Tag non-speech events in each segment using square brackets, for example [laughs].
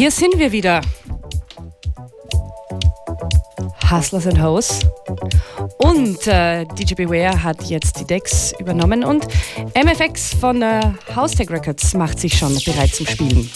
Hier sind wir wieder. Hustlers and Hoes. Und äh, DJ Beware hat jetzt die Decks übernommen und MFX von äh, House Records macht sich schon bereit zum Spielen.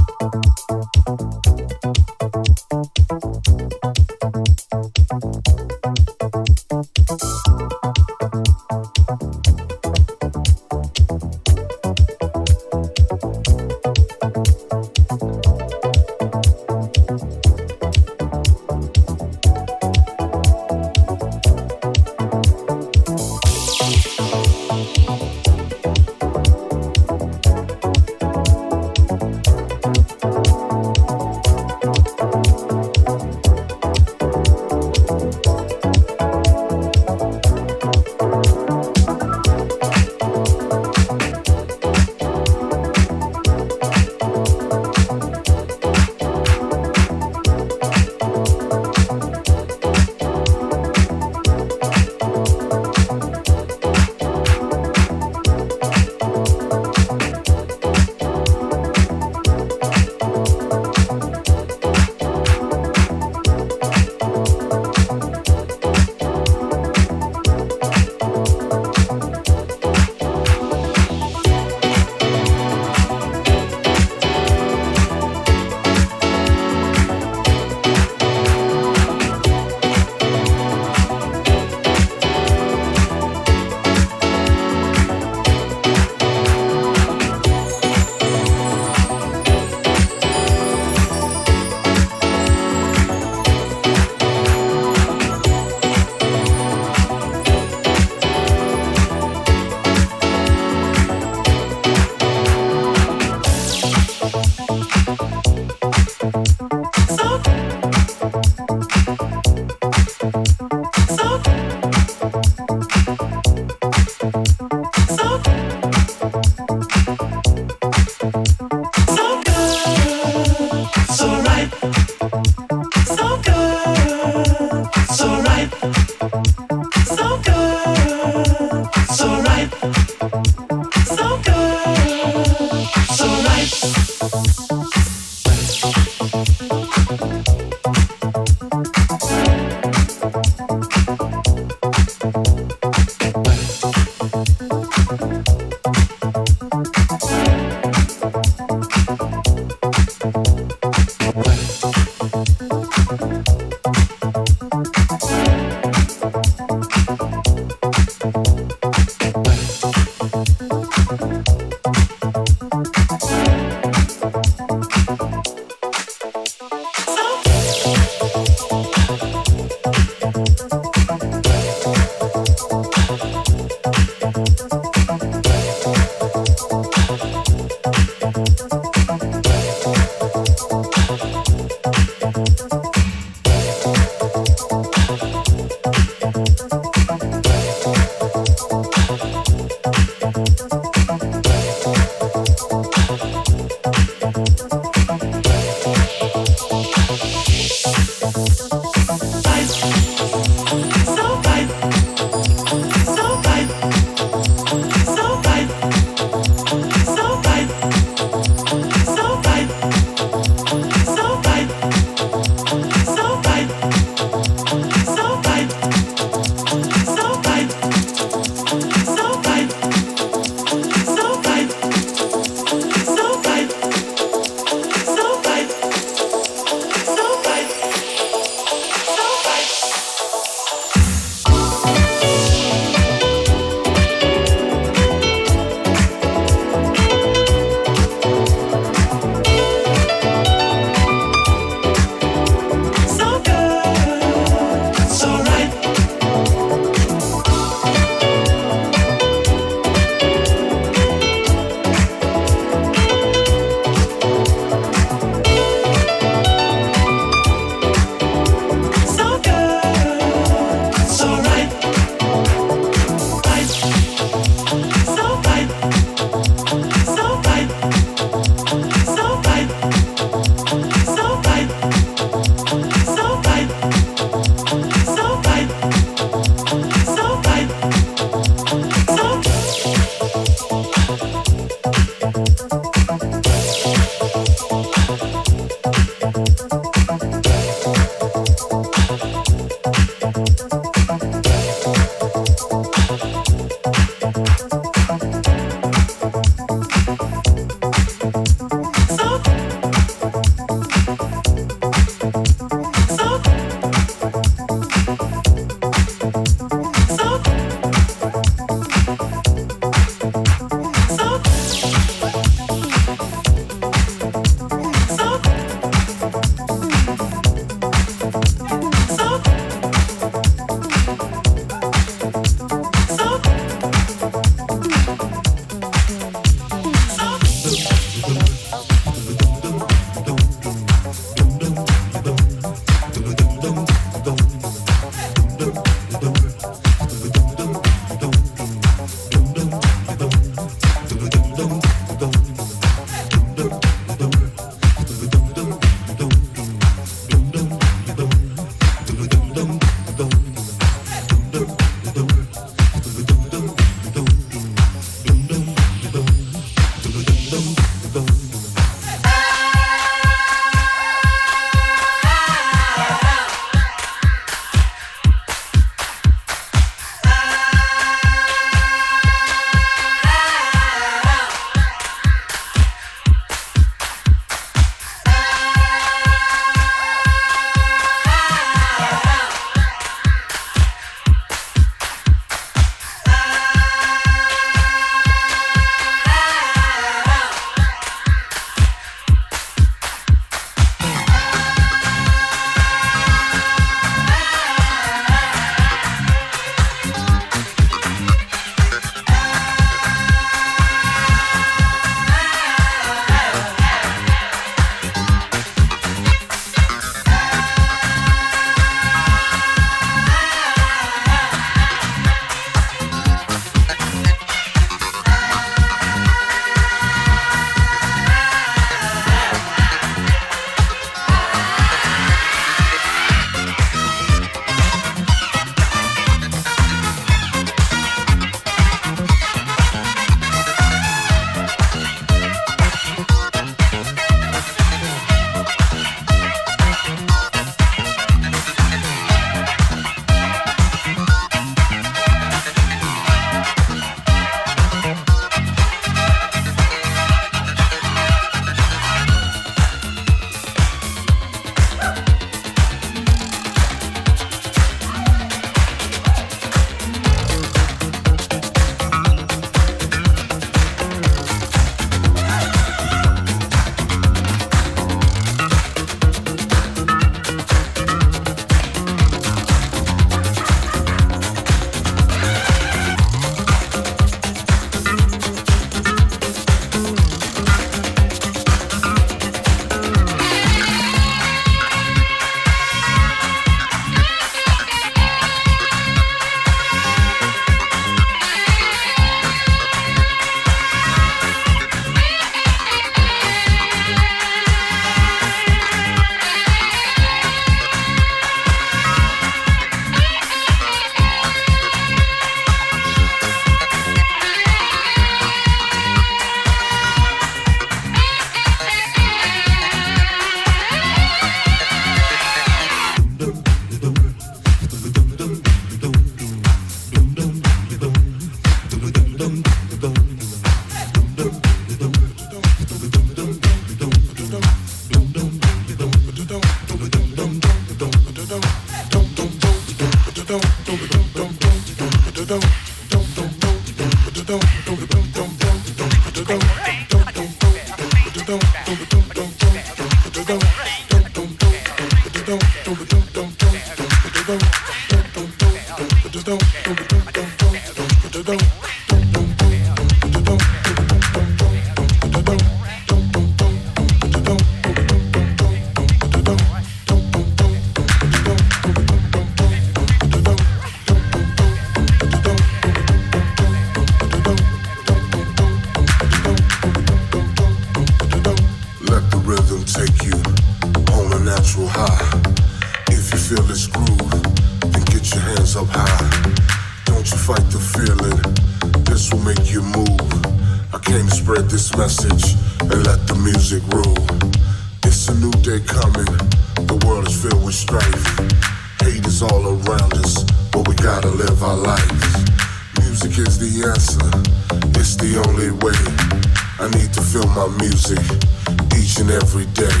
Each and every day.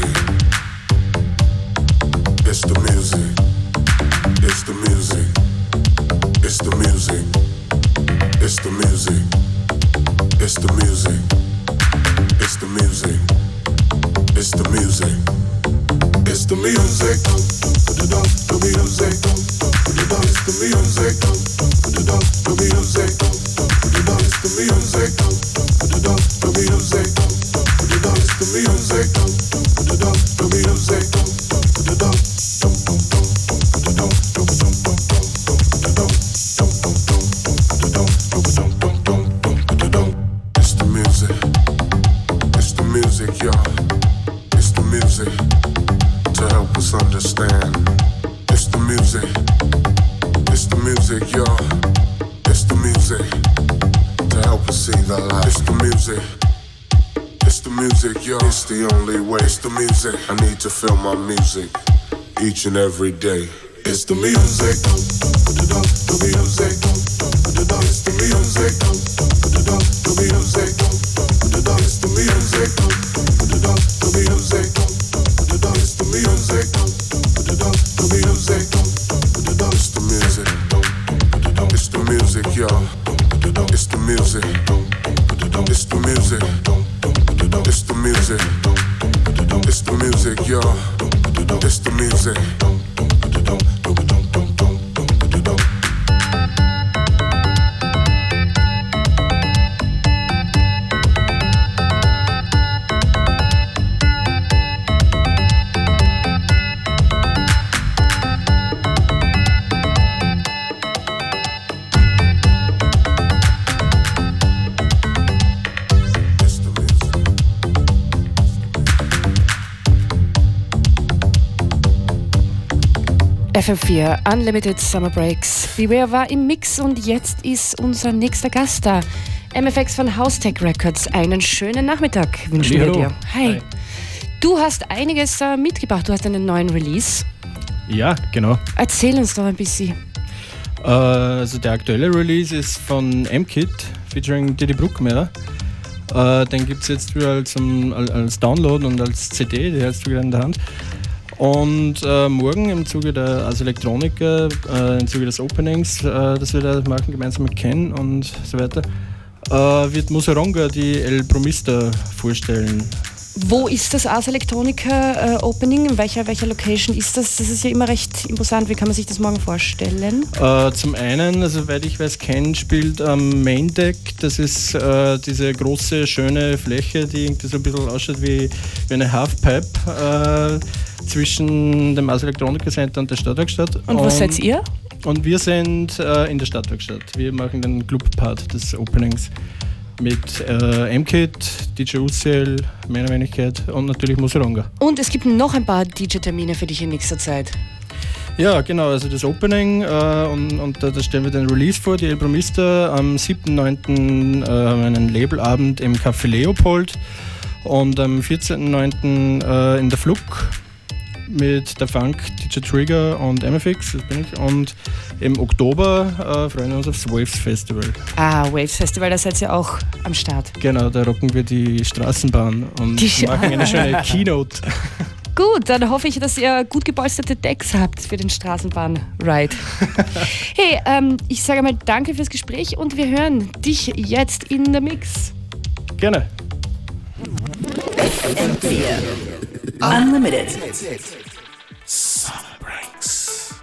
It's the music, it's the music, it's don't to feel my music each and every day. It's the music, the music. FM4 Unlimited Summer Breaks. Beware war im Mix und jetzt ist unser nächster Gast da. MFX von Housetech Records. Einen schönen Nachmittag wünschen wir dir. Hi. Hi. Du hast einiges äh, mitgebracht. Du hast einen neuen Release. Ja, genau. Erzähl uns doch ein bisschen. Äh, also der aktuelle Release ist von M-Kit featuring Diddy Bruckmeier. Äh, den gibt es jetzt wieder als, als Download und als CD, die hast du wieder in der Hand. Und äh, morgen im Zuge der also Elektroniker, äh, im Zuge des Openings, äh, das wir da machen, gemeinsam mit Ken und so weiter, äh, wird Museronga die El Promista vorstellen. Wo ist das Ars Electronica äh, Opening? In welcher, welcher Location ist das? Das ist ja immer recht imposant. Wie kann man sich das morgen vorstellen? Äh, zum einen, also soweit ich weiß, Ken spielt am Main Deck. Das ist äh, diese große, schöne Fläche, die irgendwie so ein bisschen ausschaut wie, wie eine Halfpipe äh, zwischen dem Ars Electronica Center und der Stadtwerkstatt. Und, wo seid ihr? Und wir sind äh, in der Stadtwerkstatt. Wir machen den Club-Part des Openings mit äh, MKit, DJ UCL, meiner Wenigkeit und natürlich Museronga. Und es gibt noch ein paar DJ-Termine für dich in nächster Zeit. Ja, genau, also das Opening äh, und, und da, stellen wir den Release vor, die El Bromista. Am 7.9. Äh, haben wir einen Labelabend im Café Leopold und am 14.9. Äh, in der Flug mit der Funk, DJ Trigger und MFX, das bin ich. Und im Oktober äh, freuen wir uns aufs Waves Festival. Ah, Waves Festival, da seid ihr auch am Start. Genau, da rocken wir die Straßenbahn und die machen eine schöne [laughs] Keynote. Gut, dann hoffe ich, dass ihr gut gepolsterte Decks habt für den Straßenbahn-Ride. [laughs] hey, ähm, ich sage mal danke fürs Gespräch und wir hören dich jetzt in der Mix. Gerne. FM4 Unlimited. Summer breaks.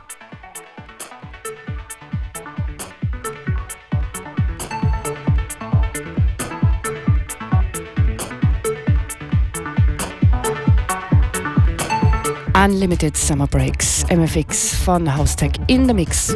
Unlimited Summer Breaks, MFX von Housetech in the Mix.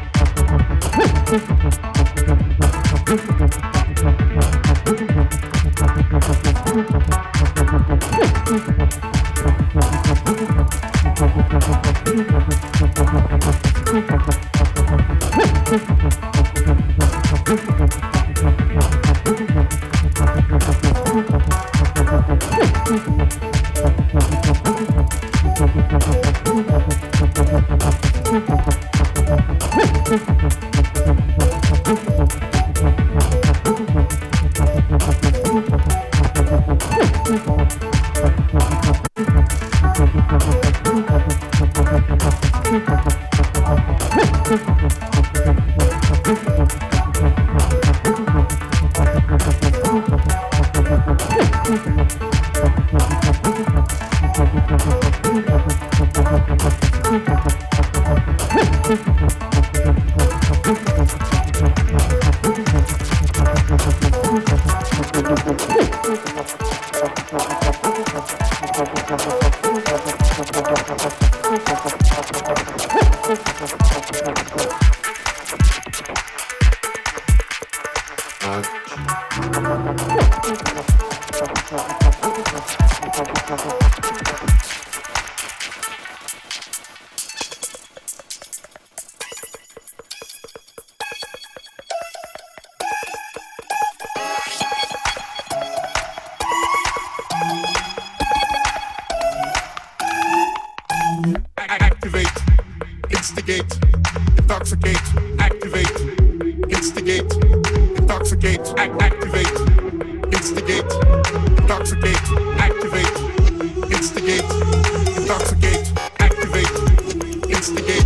instigate, intoxicate, activate, instigate, intoxicate, act- activate, instigate, intoxicate, activate, instigate, intoxicate, activate, instigate,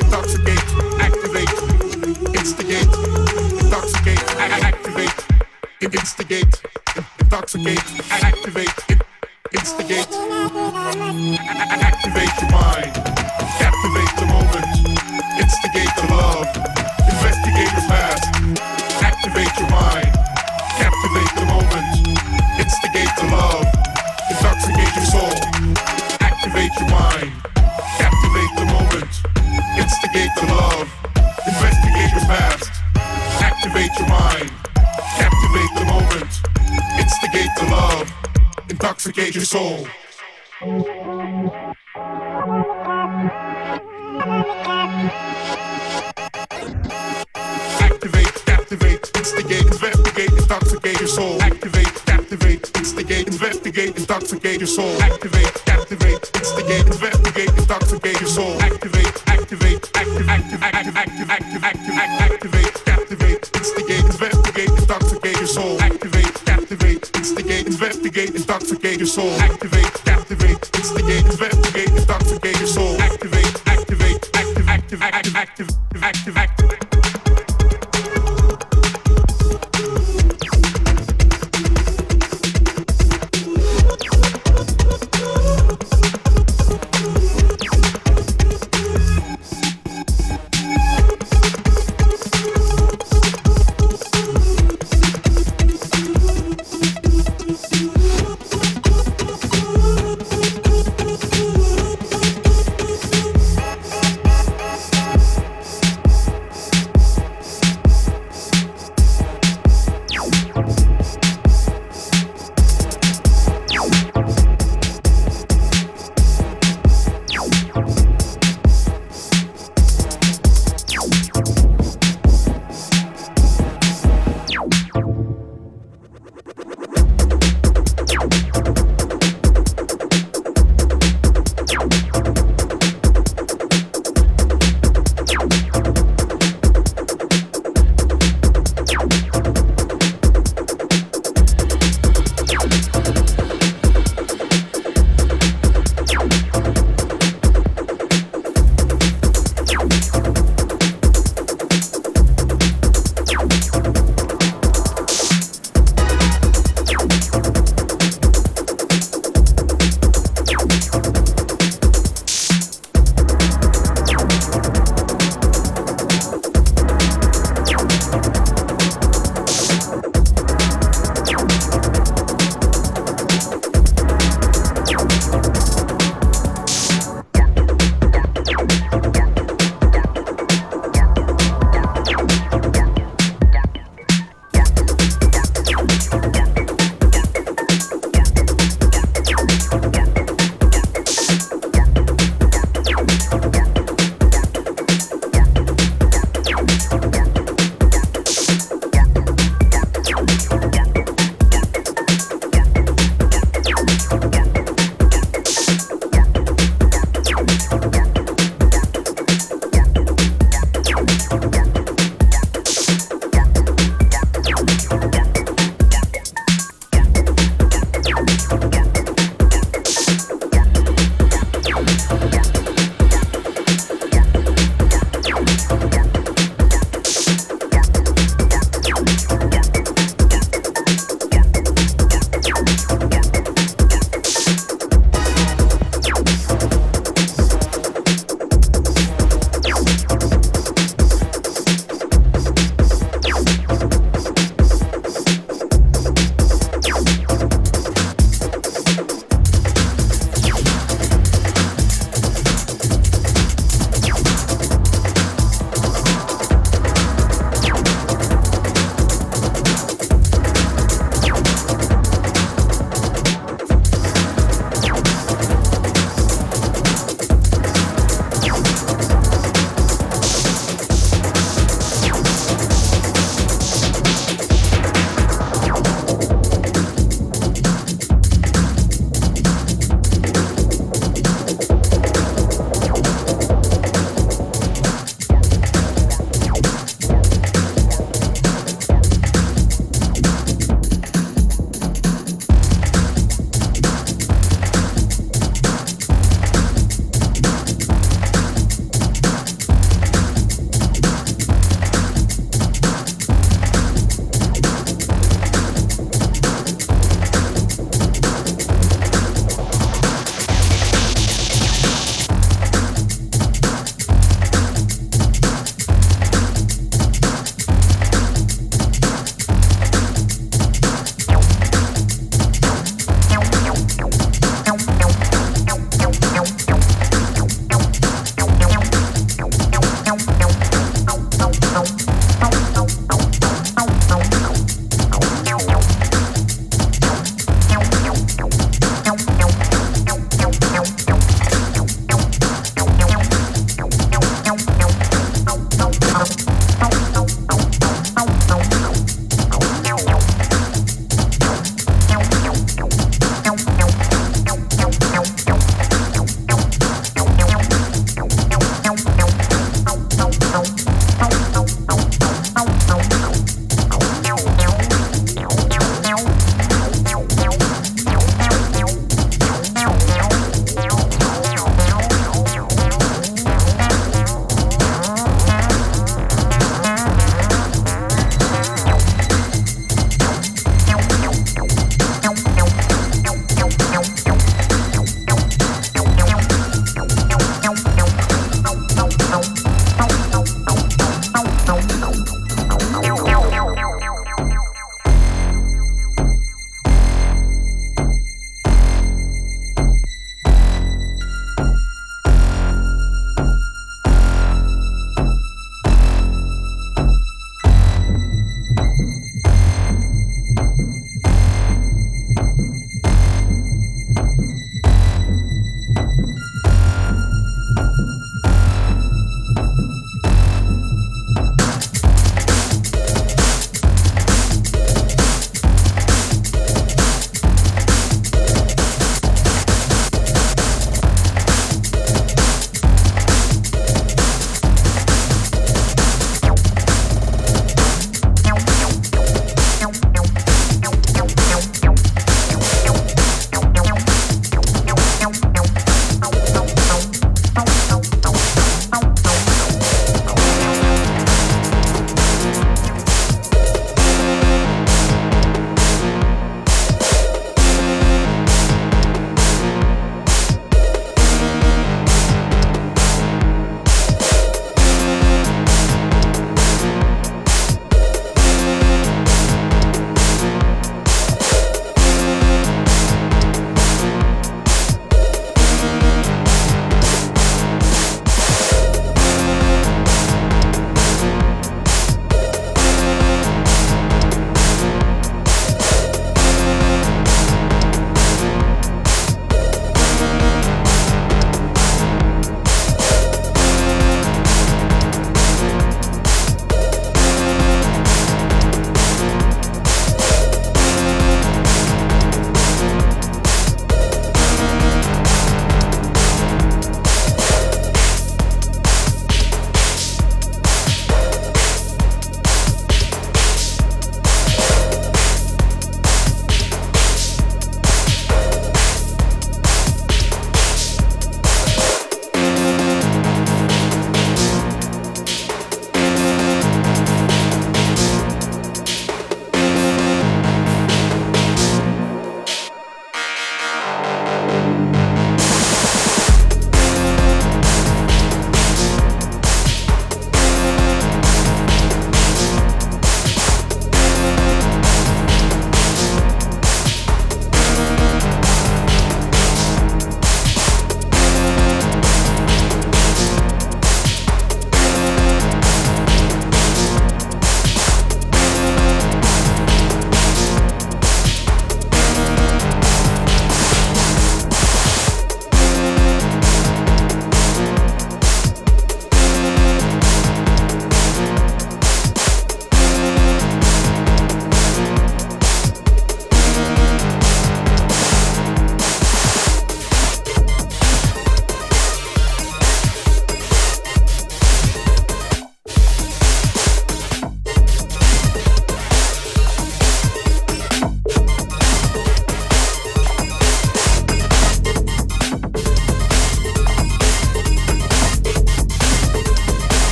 intoxicate, activate, instigate, intoxicate, activate, instigate, intoxicate, activate, instigate, activate your mind.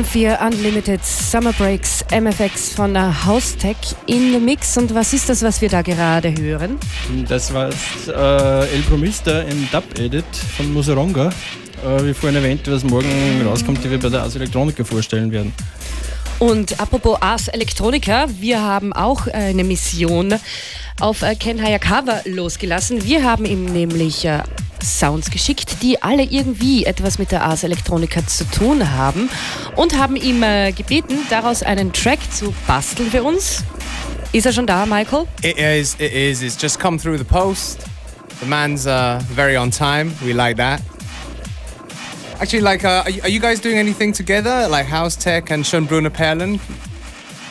FM4 Unlimited Summer Breaks MFX von der Haustech in the Mix. Und was ist das, was wir da gerade hören? Das war äh, El Promista im Dub-Edit von Musaronga. Äh, wie vorhin erwähnt, was morgen rauskommt, die wir bei der Ars Electronica vorstellen werden. Und apropos Ars Electronica, wir haben auch eine Mission auf äh, Ken Hayakawa losgelassen. Wir haben ihm nämlich äh, Sounds geschickt, die alle irgendwie etwas mit der Ars Electronica zu tun haben und haben ihm äh, gebeten, daraus einen Track zu basteln für uns. Ist er schon da, Michael? It is, it is. It's just come through the post. The man's uh, very on time. We like that. Actually, like, uh, are, you, guys doing anything together, like House Tech and Schönbrunner Perlen?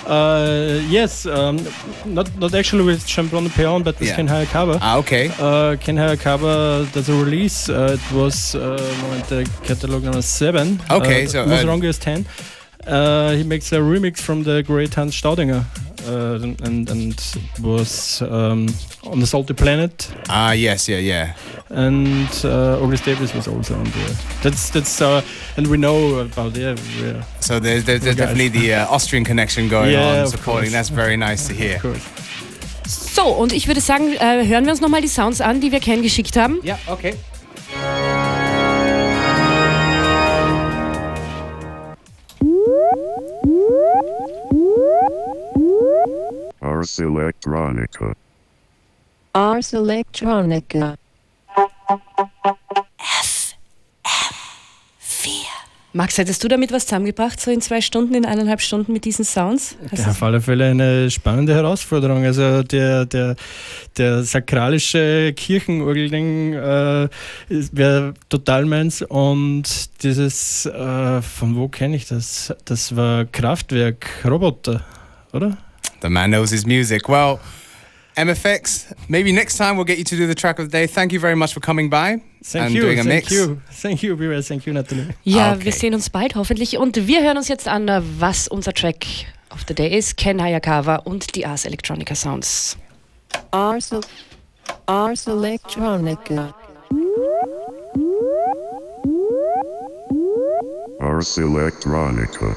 Uh, yes, um, not not actually with Schönbrunner Perlen, but with Yeah. Ken Hayakawa. Ah, okay. Uh, Ken Hayakawa does a release. Uh, it was uh, moment, the catalog number seven. Okay, uh, so, uh, Musaronga is ten. Uh, he makes a remix from the great Hans Staudinger, uh, and and was um, on the Salty Planet. Ah, yes, yeah, yeah. and uh, August Davis was also on there. That's that's uh, and we know about yeah, yeah So there's, there's, there's definitely the uh, Austrian connection going Yeah, on, supporting. That's very nice to hear. of course. So, und ich würde sagen, äh, hören wir uns nochmal die Sounds an, die wir Ken geschickt haben. Yeah, okay. Ars Electronica. Ars Electronica. Max, hättest du damit was zusammengebracht, so in zwei Stunden, in eineinhalb Stunden mit diesen Sounds? Hast Ja, auf alle Fälle eine spannende Herausforderung. Also der, der, der sakralische Kirchenorgelding äh, wäre total meins und dieses, äh, von wo kenne ich das? Das war Kraftwerk Roboter, oder? The man knows his music. Well, MFX, maybe next time we'll get you to do the track of the day. Thank you very much for coming by Thank and you, doing a thank mix. you, thank you, Bira, thank you, Natalie. Ja, okay. wir sehen uns bald hoffentlich und wir hören uns jetzt an, was unser Track of the Day ist. Ken Hayakawa und die Ars Electronica Sounds. Ars, Ars Electronica. Ars Electronica.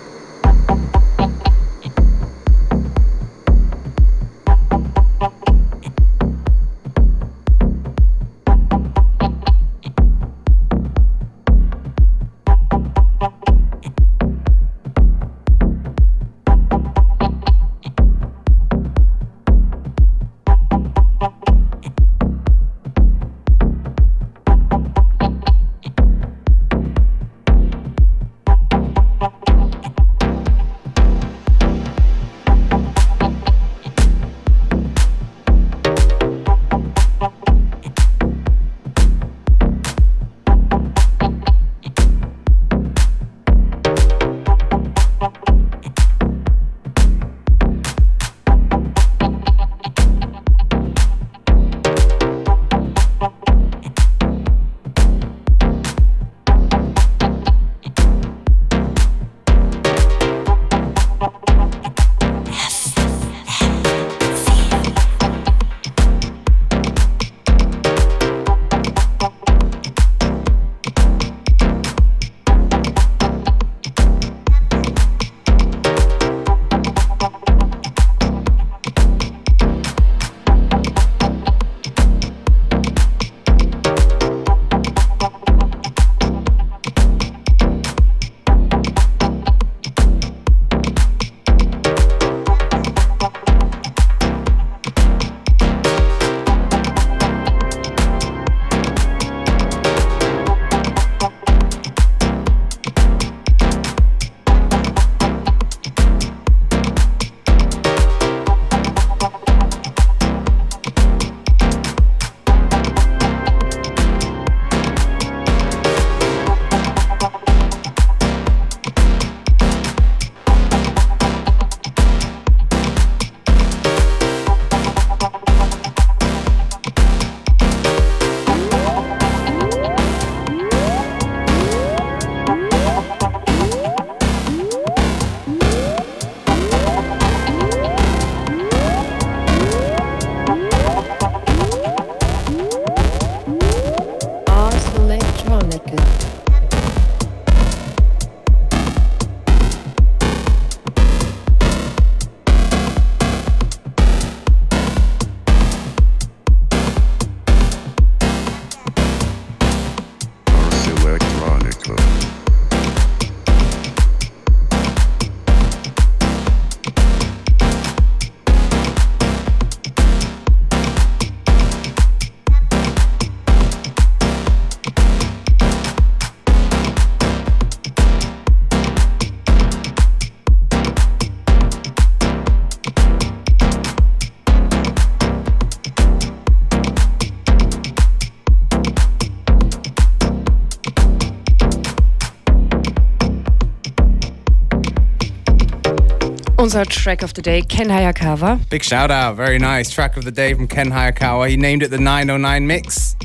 Unser Track of the Day, Ken Hayakawa. Big shout out. Very nice. Track of the day from Ken Hayakawa. He named it the 909 mix.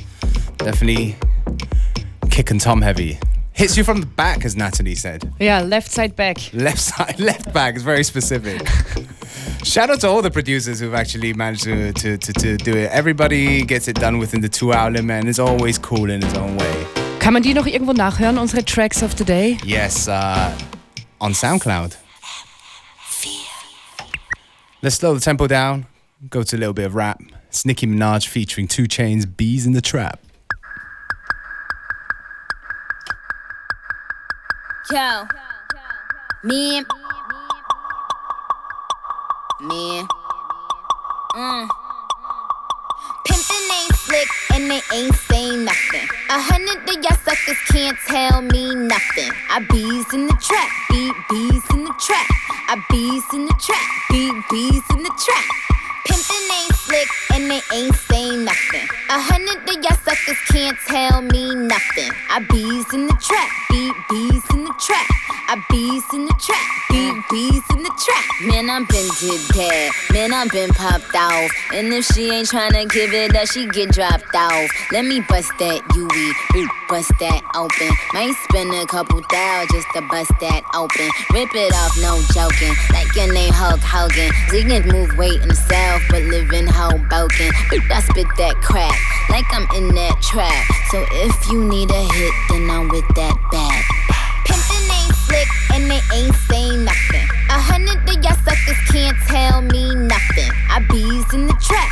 Definitely kicking Tom heavy. Hits you from the back, as Natalie said. Yeah, left side back. Left side, [laughs] left back is very specific. Shout out to all the producers who've actually managed to, to, to, to do it. Everybody gets it done within the two hour limit and is always cool in his own way. Kann man die noch irgendwo nachhören, unsere Tracks of the Day? Yes, uh, on SoundCloud. Let's slow the tempo down. Go to a little bit of rap. It's Nicki Minaj featuring 2 Chainz, Beez in the Trap. Yo. Me. Me. Mm. Pimpin' ain't slick and they ain't saying nothing. A hundred of y'all suckers can't tell me nothing. I bees in the trap, beat bees in the trap. I bees in the trap, beat bees in the trap. Pimpin' ain't and they ain't saying nothing. A hundred of y'all suckers can't tell me nothing. I bees in the trap, beat bees in the trap. I bees in the trap, beat bees in the trap. Man, I'm been did that. Man, I'm been popped off. And if she ain't tryna give it up, she get dropped off. Let me bust that UE, bust that open. Might spend a couple thou just to bust that open. Rip it off, no joking. Like your name Hulk Hogan. Didn't move weight south, but live in Hoboken. But I spit that crack, like I'm in that trap. So if you need a hit, then I'm with that bag. Pimpin' ain't slick and they ain't saying nothing. A hundred of y'all suckers can't tell me nothing. I bees in the trap,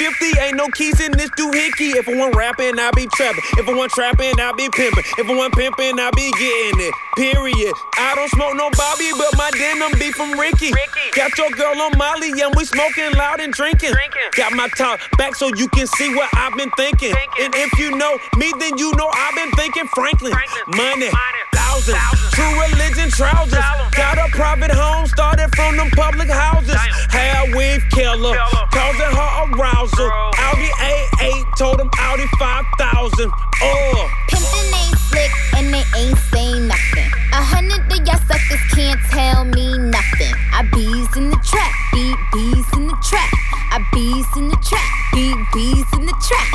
50 on keys in this doohickey. If I want rapping, I be trapping. If I want trapping, I be pimping. If I want pimping, I be getting it. Period. I don't smoke no Bobby, but my denim be from Ricky. Ricky. Got your girl on Molly, and we smoking loud and drinking. Got my top back so you can see what I've been thinking. And if you know me, then you know I've been thinking Franklin. Franklin. Money. Money. Thousands. True religion trousers. Got a private home, started from them public houses. Hair weave killer, Killer. causing her arousal. Girl. A8 told him Audi 5000. Oh. Uh. Pimpin' ain't slick and they ain't saying nothing. A hundred of y'all suckers can't tell me nothing. I bees in the trap, beat bees in the trap. I bees in the trap, beat bees in the trap.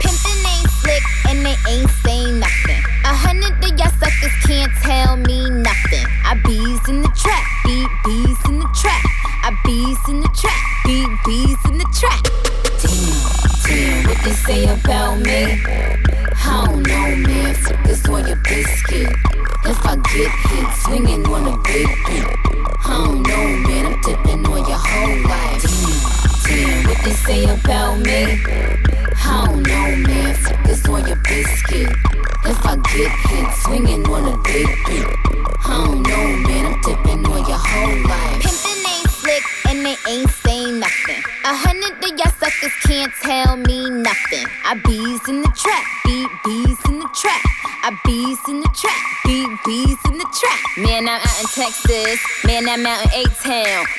Pimpin' ain't slick and they ain't saying nothing. A hundred of y'all suckers can't tell me nothing. I bees in the trap, beat bees in the trap. I bees in the trap, beat bees in the trap. They say about me? I don't know, man. Focus on your biscuit. If I get hit, swinging on a big beat. I don't know, man. I'm tipping on your whole life. Damn, damn, what they say about me?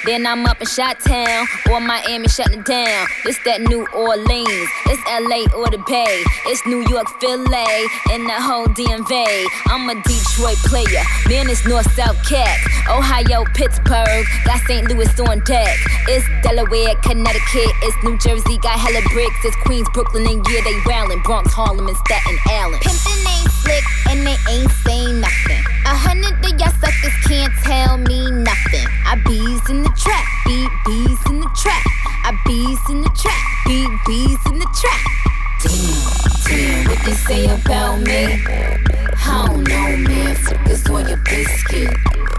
Then I'm up in Chi-Town or Miami shutting down. It's that New Orleans. It's LA or the Bay. It's New York, Philly, and the whole DMV. I'm a Detroit player. Man, it's North-South Cat. Ohio, Pittsburgh. Got St. Louis on deck. It's Delaware, Connecticut. It's New Jersey. Got hella bricks. It's Queens, Brooklyn, and yeah, they rallying. Bronx, Harlem, and Staten Island. Pimpin' slick and they ain't saying nothing. A hundred of y'all suckers can't tell me nothing. I bees in the trap, beat bees in the trap. I bees in the trap, beat bees in the trap. Damn, damn, what they say about me? I don't know, man. Focus on your biscuit.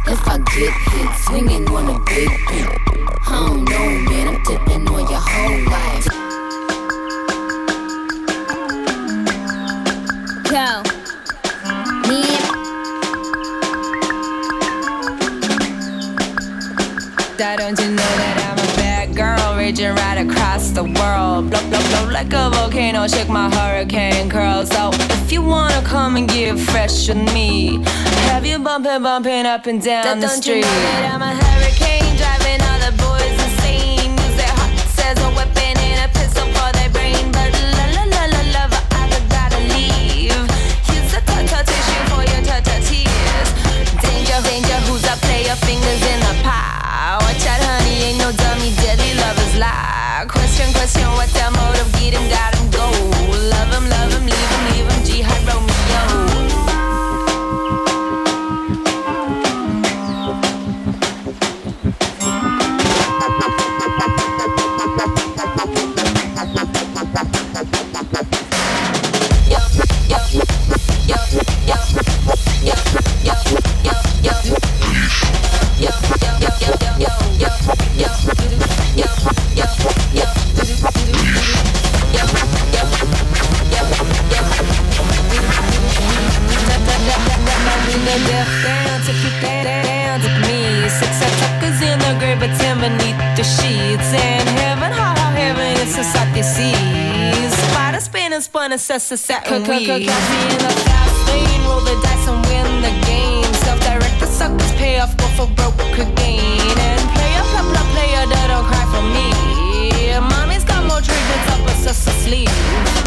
If I get hit, swinging on a big beat. I don't know, man. Right across the world. Blow, blow, blow like a volcano, shake my hurricane curls. So if you wanna come and get fresh with me, have you bumping, bumping up and down the street? You know that I'm a hurricane driving all the boys insane? Use their hearts as a weapon and a pistol for their brain. But la la la la lover, I gotta leave. Use the ta tissue for your ta tears. Danger, danger, who's up? Play your fingers in the pie. Watch out, honey, ain't no dummy, deadly lovers lie. Question, question, what's their motive? Get him, got him, go. Love him, love him, leave him, leave him. Jihad. Spinning, spun and sets a satin weed. Catch me in the fast lane, roll the dice and win the game. Self-directed suckers pay off, go for broke could gain. And player, play, play, player, that don't cry for me. Mommy's got more triggers up her sister sleeve.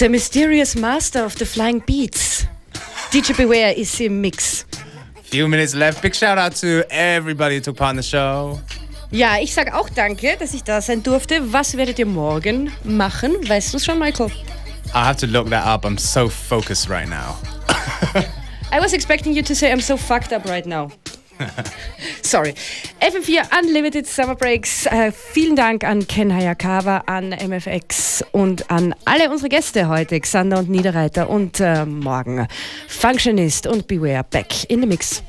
The mysterious master of the flying beats. DJ Beware ist im Mix. Few minutes left. Big shout out to everybody who took part in the show. Ja, ich sage auch danke, dass ich da sein durfte. Was werdet ihr morgen machen? Weißt du schon, Michael? I have to look that up. I'm so focused right now. [laughs] I was expecting you to say I'm so fucked up right now. [laughs] Sorry. FM4 Unlimited Summer Breaks. Äh, vielen Dank an Ken Hayakawa, an MFX und an alle unsere Gäste heute, Xander und Niederreiter und äh, morgen Functionist und Beware back in the mix.